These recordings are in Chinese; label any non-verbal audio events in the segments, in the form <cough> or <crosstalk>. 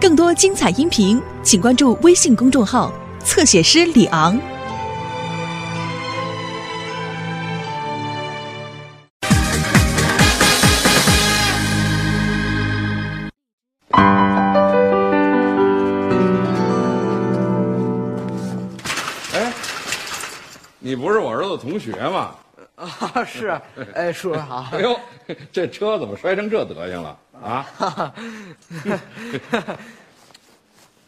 更多精彩音频，请关注微信公众号“侧写师李昂”。哎，你不是我儿子同学吗？啊，是，<laughs> 哎，叔叔好。哎呦，这车怎么摔成这德行了啊？<laughs>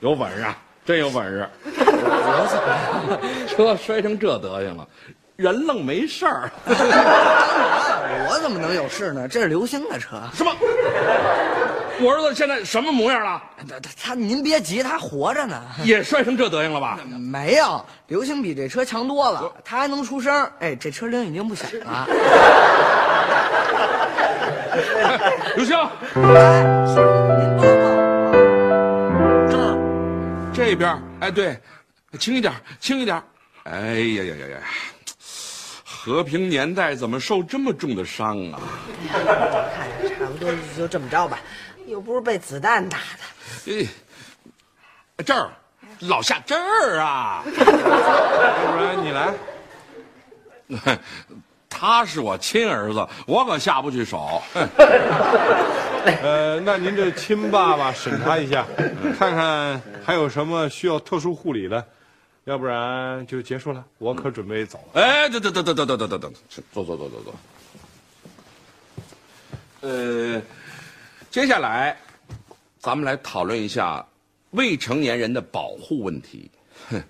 有本事啊，真有本事！<laughs> 车摔成这德行了，人愣没事儿。<laughs> 我怎么能有事呢？这是刘星的车。什么？我儿子现在什么模样了？他他他，您别急，他活着呢。也摔成这德行了吧？没有，刘星比这车强多了，他还能出声。哎，这车铃已经不响了。<laughs> 刘星，哎，叔叔您帮忙。这儿，这边，哎，对，轻一点，轻一点。哎呀呀呀呀！和平年代怎么受这么重的伤啊？<laughs> 看着差不多就这么着吧，又不是被子弹打的。哎，这儿，老夏这儿啊，要不然你来，<laughs> 他是我亲儿子，我可下不去手。<laughs> 呃，那您这亲爸爸审查一下，看看还有什么需要特殊护理的，要不然就结束了。我可准备走了。哎，等等等等等等等等等，坐坐坐坐坐。呃，接下来，咱们来讨论一下未成年人的保护问题。哼，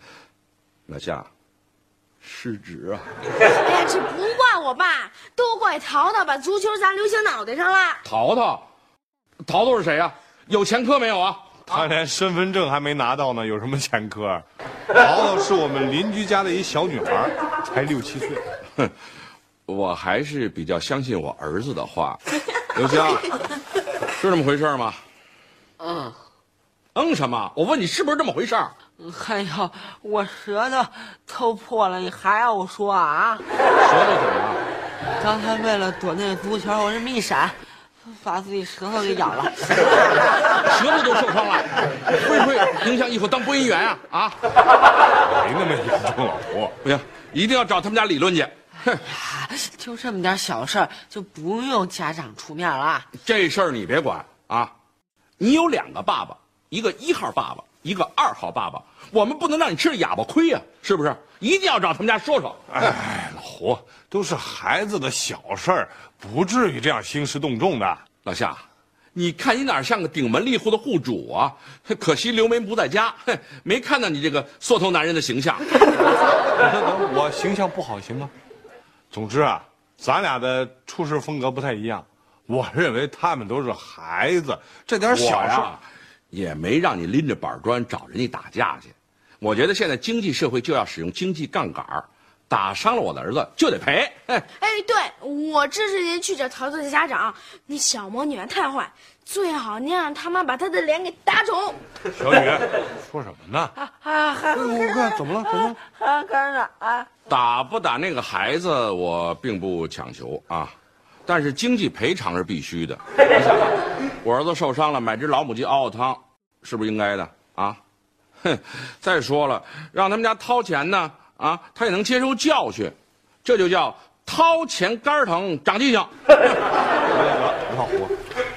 老夏，失职啊！哎呀，这不怪我爸，都怪淘淘把足球砸刘星脑袋上了。淘淘，淘淘是谁呀、有前科没有啊？他连身份证还没拿到呢，有什么前科？淘淘是我们邻居家的一小女孩，才六七岁。哼 <laughs> 我还是比较相信我儿子的话。刘星，是这么回事吗？嗯，嗯什么？我问你是不是这么回事？哎呦，我舌头都破了，你还要我说啊？舌头怎么了？刚才为了躲那足球，我这么一闪，把自己舌头给咬了。<laughs> 舌头都受伤了，会不会影响以后当播音员啊？啊，没那么严重，老胡。不行，一定要找他们家理论去。哼，啊就这么点小事儿，就不用家长出面了。这事儿你别管啊！你有两个爸爸，一个一号爸爸，一个二号爸爸，我们不能让你吃了哑巴亏呀、是不是？一定要找他们家说说。哎，老胡，都是孩子的小事儿，不至于这样兴师动众的。老夏，你看你哪像个顶门立户的户主啊？可惜刘梅不在家，哼，没看到你这个缩头男人的形象。那 <laughs> 我形象不好行吗？总之啊，咱俩的处事风格不太一样。我认为他们都是孩子，这点小事呀，也没让你拎着板砖找人家打架去。我觉得现在经济社会就要使用经济杠杆儿打伤了我的儿子就得赔。哎，哎，对，我支持您去找桃子的家长。那小魔女太坏，最好您让他妈把她的脸给打肿。小雨，说什么呢？啊啊！还我看怎么了？怎么了？还跟着啊！打不打那个孩子，我并不强求啊，但是经济赔偿是必须的。你想啊，我儿子受伤了，买只老母鸡熬熬汤，是不是应该的啊？哼，再说了，让他们家掏钱呢，啊，他也能接受教训，这就叫掏钱肝疼长记性。得得，老胡，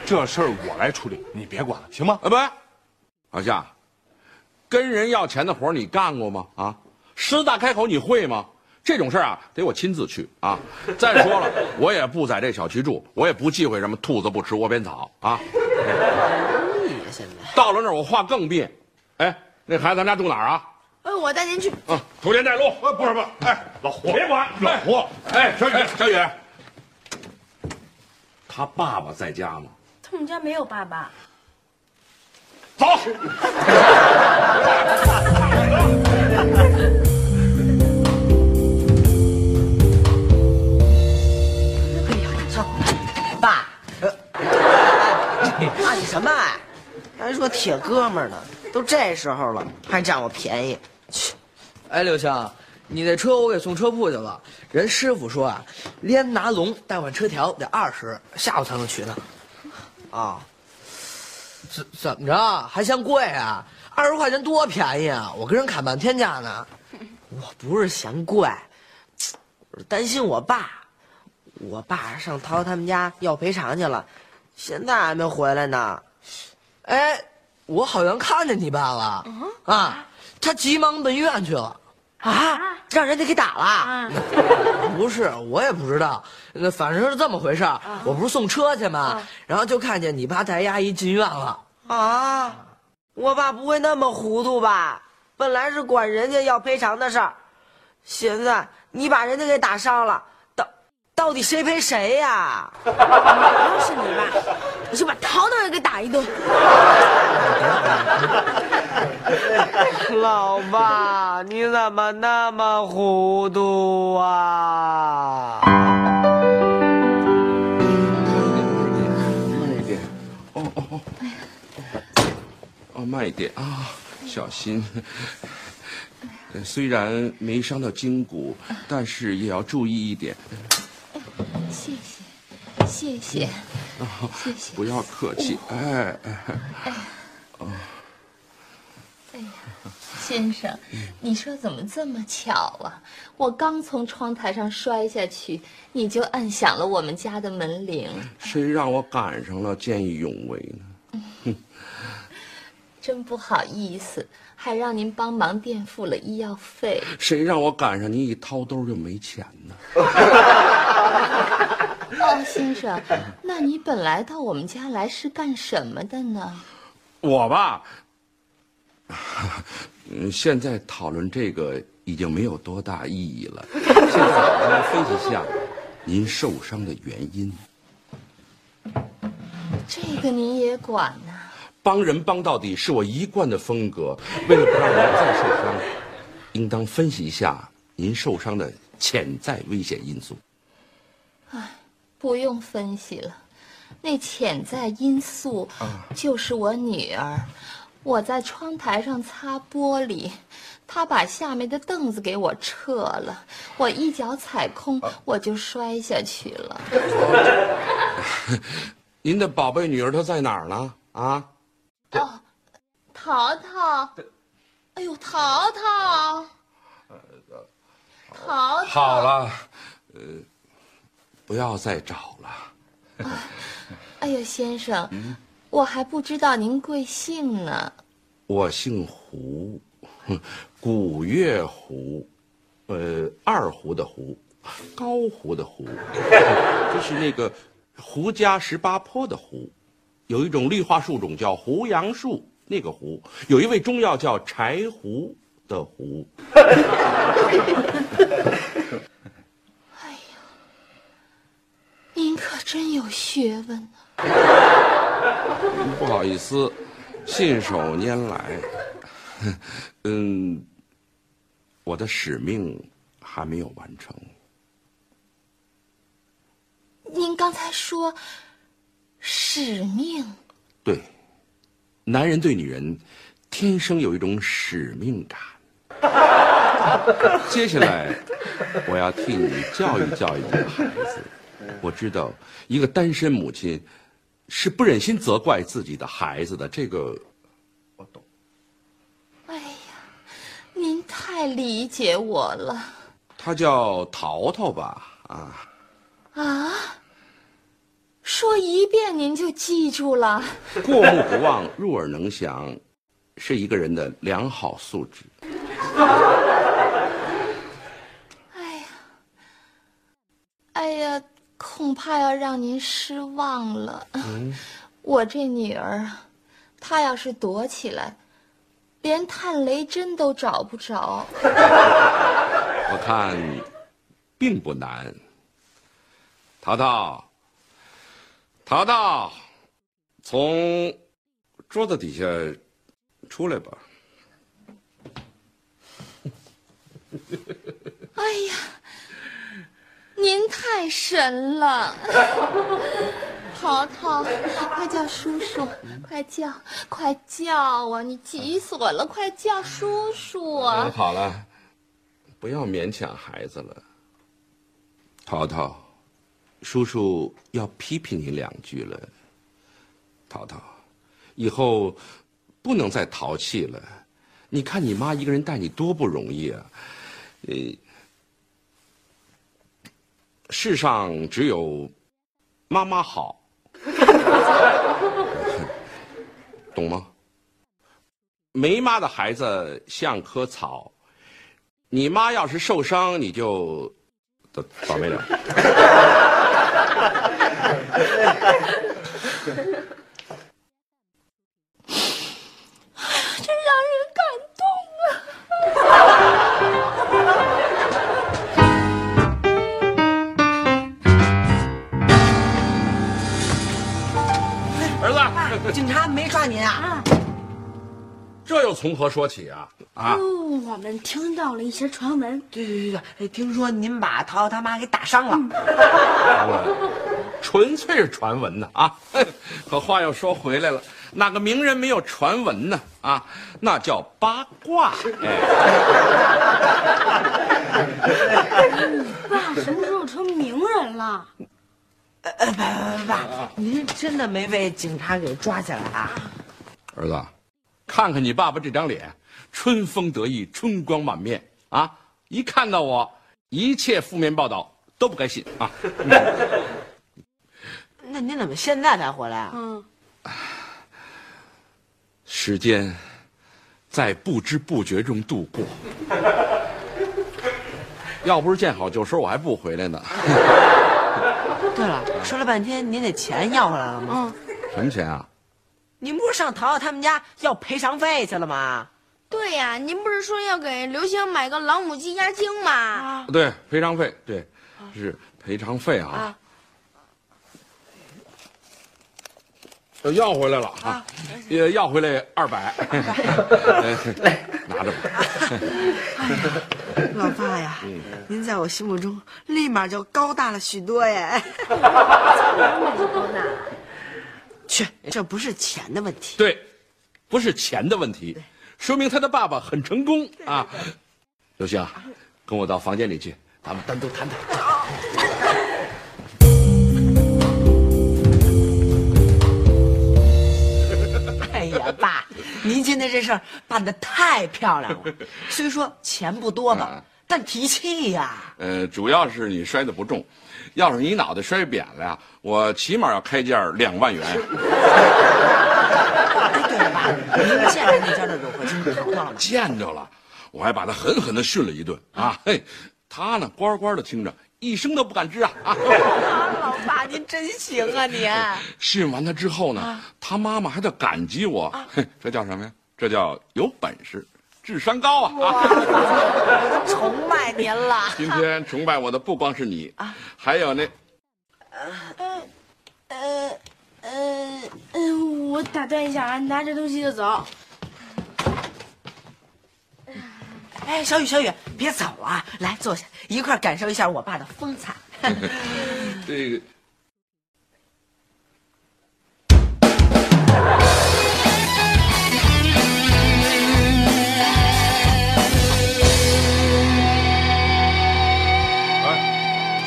这事儿我来处理，你别管了，行吗？啊，不，老夏，跟人要钱的活儿你干过吗？啊，狮子大开口你会吗？这种事儿啊，得我亲自去啊。<laughs> 再说了，我也不在这小区住，我也不忌讳什么兔子不吃窝边草啊。你现在到了那儿我话更别。哎，那孩子咱家住哪儿啊？哎，我带您去。啊，途田带路。呃，不是不是，哎，老胡，别管老胡，哎，小雨哎小雨，他爸爸在家吗？他们家没有爸爸。走。<laughs> 还说铁哥们儿呢，都这时候了，还占我便宜。去，哎，刘星，你那车我给送车铺去了，人师傅说啊，连拿龙带换车条得二十，下午才能取呢。啊，怎怎么着还嫌贵啊？二十块钱多便宜啊！我跟人砍半天价呢。我不是嫌贵，我是担心我爸。我爸上涛他们家要赔偿去了，现在还没回来呢。哎，我好像看见你爸了。啊，他急忙奔医院去了。啊，让人家给打了。<laughs> 不是，我也不知道。那反正是这么回事儿。我不是送车去吗？然后就看见你爸带阿姨进院了。啊，我爸不会那么糊涂吧？本来是管人家要赔偿的事儿，现在你把人家给打伤了，到到底谁赔谁呀？<laughs> 要是你爸，我就把淘淘也给打一顿。<laughs> 老爸，你怎么那么糊涂啊？慢一点，哦哦哦，哦，慢一点啊，小心。呃虽然没伤到筋骨，但是也要注意一点，谢谢，谢谢，谢谢。不要客气。哎哎，哎呀，先生，你说怎么这么巧啊？我刚从窗台上摔下去，你就按响了我们家的门铃，谁让我赶上了，见义勇为呢？<laughs> 真不好意思，还让您帮忙垫付了医药费。谁让我赶上你一掏兜就没钱呢？<laughs> <laughs> 哦，先生，那你本来到我们家来是干什么的呢？我吧，嗯，现在讨论这个已经没有多大意义了。现在我们分析一下您受伤的原因。这个您也管呐、帮人帮到底是我一贯的风格。为了不让您再受伤，应当分析一下您受伤的潜在危险因素。不用分析了，那潜在因素就是我女儿。我在窗台上擦玻璃，她把下面的凳子给我撤了，我一脚踩空，我就摔下去了。<laughs> 您的宝贝女儿她在哪儿呢？啊，哦，淘淘，哎呦，淘淘，淘淘，好了，呃，不要再找了。<laughs> 哎呦，先生，我还不知道您贵姓呢。我姓胡，<laughs> 古月胡，呃，二胡的胡，高胡的胡，<laughs> 就是那个胡家十八坡的胡。有一种绿化树种叫胡杨树，那个胡；有一味中药叫柴胡的胡。您可真有学问啊、不好意思，信手拈来。<laughs> 嗯，我的使命还没有完成。您刚才说使命，对，男人对女人天生有一种使命感。<laughs> 接下来，我要替你教育教育你的孩子。我知道，一个单身母亲是不忍心责怪自己的孩子的，这个我懂。哎呀，您太理解我了他叫淘淘吧？啊，啊！说一遍您就记住了。过目不忘，入耳能详，是一个人的良好素质。<laughs> 哎呀，哎呀，恐怕要让您失望了。<laughs> 我这女儿啊，她要是躲起来，连探雷针都找不着。<laughs> 我看并不难。淘淘，淘淘，从桌子底下出来吧。哎呀，您太神了！<laughs> 淘淘，快叫叔叔，快叫，快叫啊！你急死我了，快叫叔叔哎啊！好了，不要勉强孩子了。淘淘，叔叔要批评你两句了。淘淘，以后不能再淘气了。你看你妈一个人带你多不容易啊！呃，世上只有妈妈好，<laughs> 懂吗？没妈的孩子像棵草，你妈要是受伤，你就倒倒霉了。<laughs> 真让人感动啊！儿子，警察没抓您啊？这又从何说起啊？啊，哦，我们听到了一些传闻，对对对对，哎听说您把淘淘他妈给打伤了。<laughs> 纯粹是传闻呢啊！<laughs> 可话又说回来了，哪个名人没有传闻呢？啊，那叫八卦。哎，爸什么时候成名人了？呃，爸爸爸，您真的没被警察给抓起来啊？儿子，看看你爸爸这张脸，春风得意，春光满面啊！一看到我，一切负面报道都不该信啊！那您怎么现在才回来啊？嗯，时间在不知不觉中度过，要不是见好就收，我还不回来呢。对了，说了半天，您那钱要回来了吗？什么钱啊？您不是上淘淘他们家要赔偿费去了吗？对呀，您不是说要给刘星买个老母鸡压惊吗？啊，对，赔偿费，对，是赔偿费啊。啊要回来了啊，也要回来二百，来拿着吧。老爸呀，您在我心目中立马就高大了许多耶。那就高大。去，这不是钱的问题。对，不是钱的问题，说明他的爸爸很成功啊。刘星，跟我到房间里去，咱们单独谈谈。您今天这事儿办的太漂亮了。<laughs> 虽说钱不多吧，但提气呀。呃，主要是你摔得不重，要是你脑袋摔扁了呀，我起码要开价两万元。哎，对了，爸，您见着那家的肉合金淘淘了吗？见着了，我还把他狠狠地训了一顿啊！嘿，他呢乖乖的听着，一声都不敢吱啊！啊，老爸，您真行啊，您。训完他之后呢，他妈妈还得感激我，嘿，<laughs> 这叫什么呀？这叫有本事，智商高啊！啊我都崇拜您了。今天崇拜我的不光是你，啊还有那呃呃嗯，我打断一下啊，拿着东西就走。哎，小雨，小雨，别走啊，来坐下，一块感受一下我爸的风采。<laughs> 这个。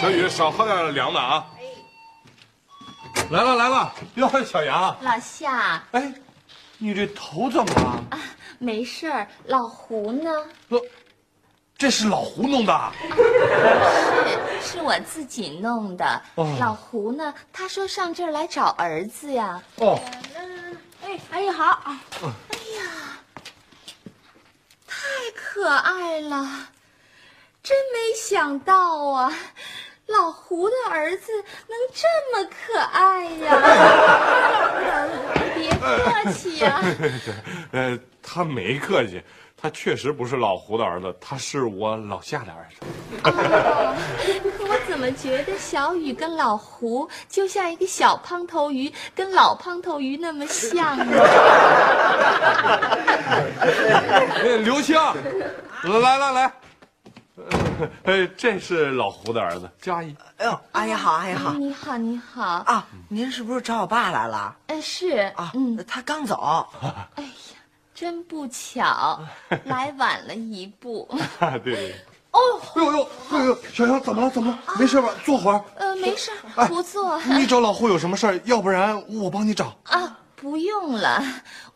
小雨少喝点凉的啊。来了来了，哟，小杨，老夏，哎，你这头怎么了？啊没事儿。老胡呢？呃，这是老胡弄的。是，是我自己弄的。哦老胡呢？他说上这儿来找儿子呀。哦，哎，阿姨好。哎呀太可爱了，真没想到啊！老胡的儿子能这么可爱呀！<laughs> 别客气呀、<laughs> 呃，他没客气，他确实不是老胡的儿子，他是我老夏的儿子。哦，可我怎么觉得小雨跟老胡就像一个小胖头鱼跟老胖头鱼那么像呢？<laughs> 哎，刘星，来来来，呃，<laughs> 这是老胡的儿子，叫阿姨。哎呦，阿姨好，阿姨好。你好，你好。啊，您是不是找我爸来了？哎，是啊，嗯，他刚走。哎呀，真不巧，来晚了一步。<laughs> 对对对。哦，哎呦呦，哎呦，小杨怎么了？怎么了？没事吧？坐会儿。呃，没事不坐。你找老胡有什么事儿？要不然我帮你找。啊，不用了，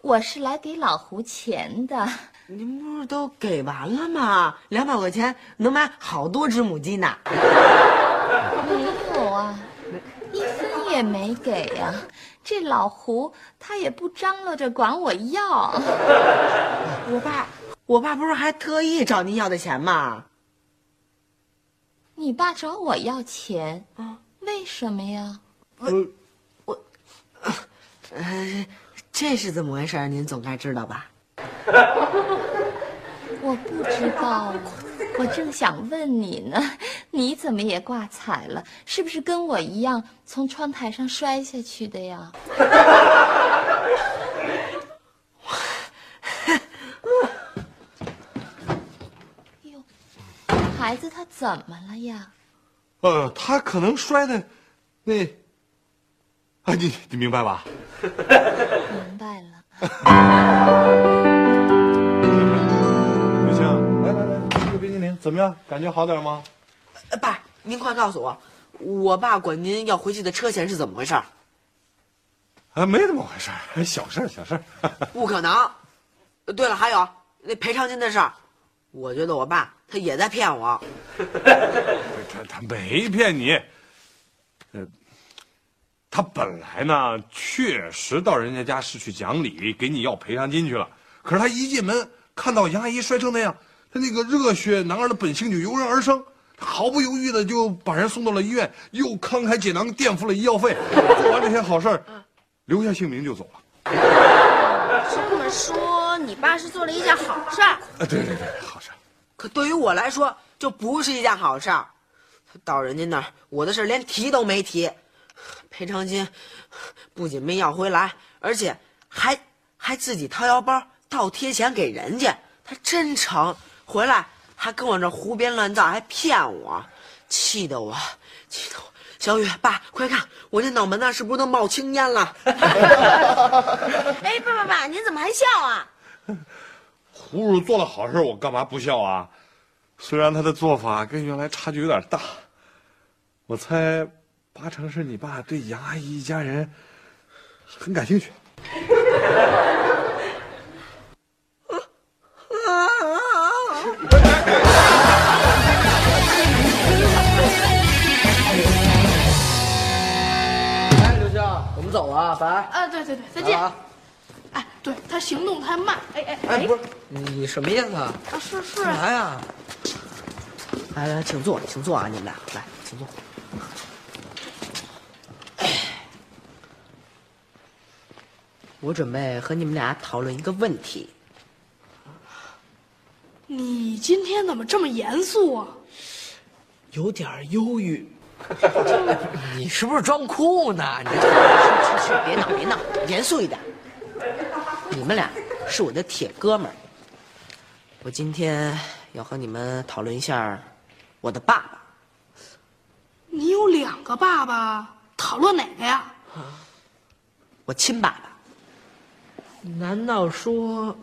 我是来给老胡钱的。您不是都给完了吗？两百块钱能买好多只母鸡呢。没有啊，一分也没给呀、这老胡他也不张罗着管我要。我爸，我爸不是还特意找您要的钱吗？你爸找我要钱，为什么呀？呃，这是怎么回事？您总该知道吧？<laughs> 我不知道啊，我正想问你呢，<laughs> 你怎么也挂彩了？是不是跟我一样从窗台上摔下去的呀？<laughs> 哟，孩子他怎么了呀？呃，他可能摔的，那，啊，你你明白吧？明白了。刘 <laughs> 星，来来来，吃个冰激凌怎么样？感觉好点吗？呃爸，您快告诉我，我爸管您要回去的车钱是怎么回事？啊，没怎么回事，小事儿小事儿。<laughs> 不可能。呃对了，还有那赔偿金的事儿，我觉得我爸他也在骗我。<laughs> 他他没骗你，呃，他本来呢确实到人家家是去讲理，给你要赔偿金去了。可是他一进门看到杨阿姨摔成那样，他那个热血男儿的本性就油然而生，毫不犹豫的就把人送到了医院，又慷慨解囊垫付了医药费，做完这些好事儿，留下姓名就走了。这么说，你爸是做了一件好事儿。啊，对对对，好事儿。可对于我来说，就不是一件好事儿。到人家那儿，我的事儿连提都没提，赔偿金不仅没要回来，而且还还自己掏腰包倒贴钱给人家，他真成。回来还跟我这胡编乱造，还骗我，气得我，气得我。小雨，爸，快看，我这脑门子是不是都冒青烟了？<laughs> <laughs> 哎，爸爸爸，您怎么还笑啊？胡叔做了好事，我干嘛不笑啊？虽然他的做法跟原来差距有点大，我猜八成是你爸对杨阿姨一家人很感兴趣。哎，刘星，我们走了，拜。啊，对对对，再见。啊，哎，对他行动太慢。哎哎哎，不是你你什么意思啊？啊，是是干嘛呀？来来，请坐，请坐啊，你们俩来，请坐。我准备和你们俩讨论一个问题。你今天怎么这么严肃啊？有点忧郁。<laughs> 你是不是装酷呢？<laughs> 你这去去去，别闹别闹，严肃一点。你们俩是我的铁哥们儿，我今天要和你们讨论一下我的爸爸。你有两个爸爸，讨论哪个呀？我亲爸爸。难道说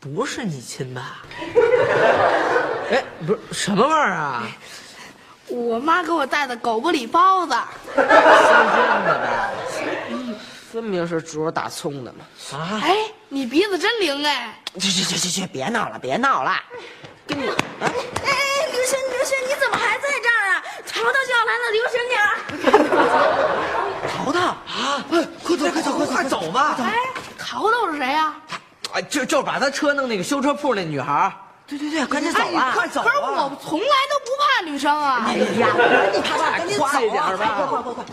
不是你亲爸？<laughs> 哎，不是什么味儿啊？我妈给我带的狗不理包子。香香的吧？分明是猪肉大葱的嘛！啊，哎，你鼻子真灵哎！去去去去去，别闹了，别闹了，跟你啊，哎哎，刘星刘星，你怎么还在这儿啊？淘淘就要来了，留神点儿。<laughs> 淘淘啊，快走快走快快走吧！哎，淘淘是谁呀？哎，就就把他车弄那个修车铺那女孩。对对对，赶紧走啊！快走可是我从来都不怕女生啊。哎呀，你怕怕，赶紧走快一点啊！快快快快！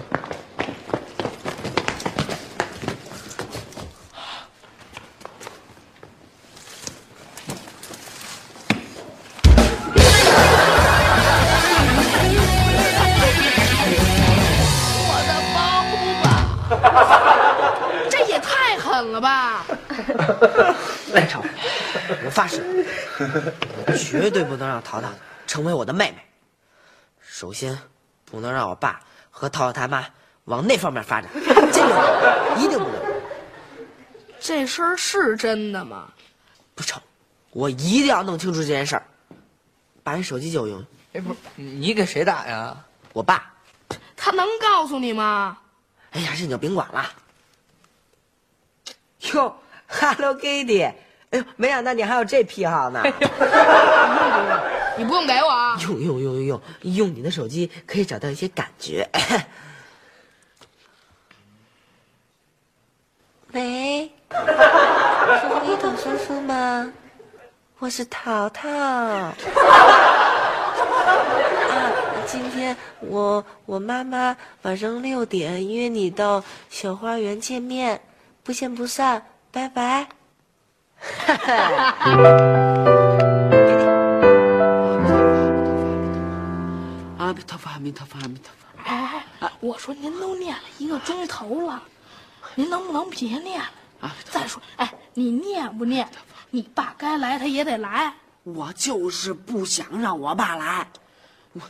了吧！<laughs> 赖成，我发誓，我绝对不能让淘淘成为我的妹妹。首先，不能让我爸和淘淘他妈往那方面发展，这个一定不能。<laughs> 这事儿是真的吗？不成，我一定要弄清楚这件事儿。把你手机借我用，哎，不是你给谁打呀？我爸。他能告诉你吗？哎呀，这你就甭管了。哟，Hello Kitty，哎呦，没想到你还有这癖好呢。<laughs> 你不用给我！用用用用用，用你的手机可以找到一些感觉。喂，是一桃叔叔吗？我是淘淘。啊，今天我我妈妈晚上六点约你到小花园见面。不见不散，拜拜。阿弥陀佛，阿弥陀佛，阿弥陀佛。哎，我说您都念了一个钟头了，您能不能别念了？再说，哎，你念不念？你爸该来他也得来。我就是不想让我爸来。我，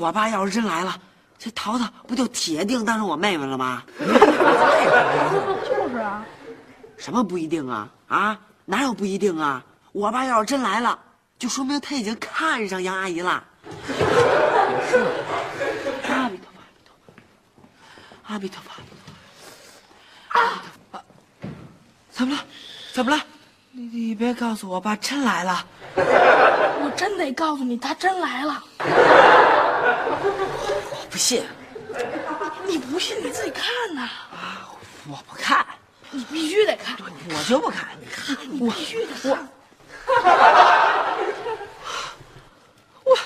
我爸要是真来了，这桃桃不就铁定当成我妹妹了吗？<laughs> 什么不一定啊啊？哪有不一定啊？我爸要是真来了，就说明他已经看上杨阿姨了。阿弥陀佛，阿弥陀佛，阿弥陀佛，怎么了？怎么了？你你别告诉我爸真来了！我真得告诉你，他真来了！我不信！你不信你自己看呐！啊！我不看。你必须得看，我就不看。你看，我必须得看。我。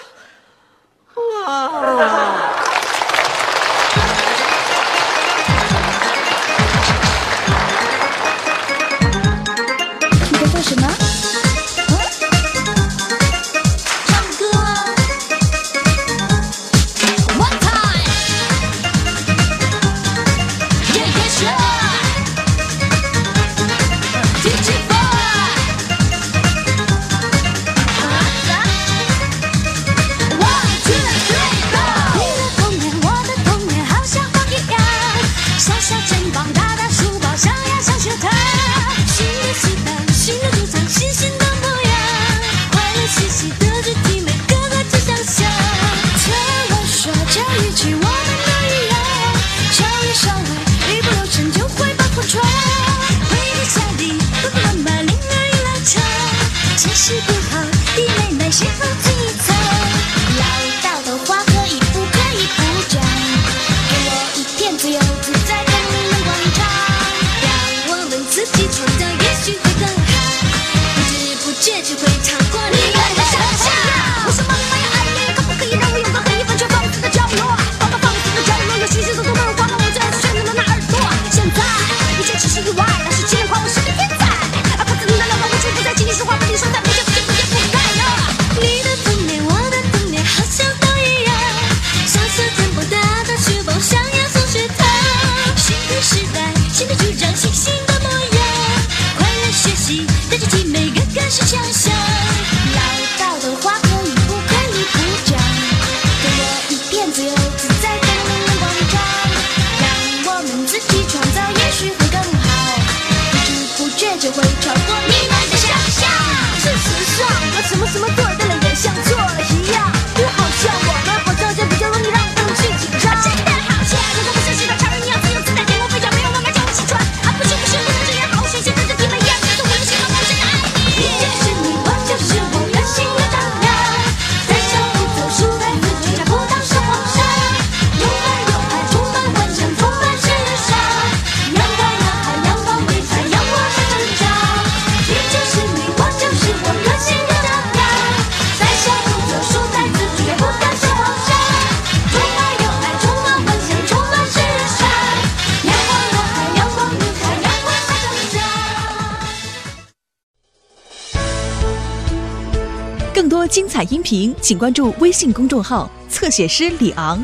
音频请关注微信公众号侧写师李昂。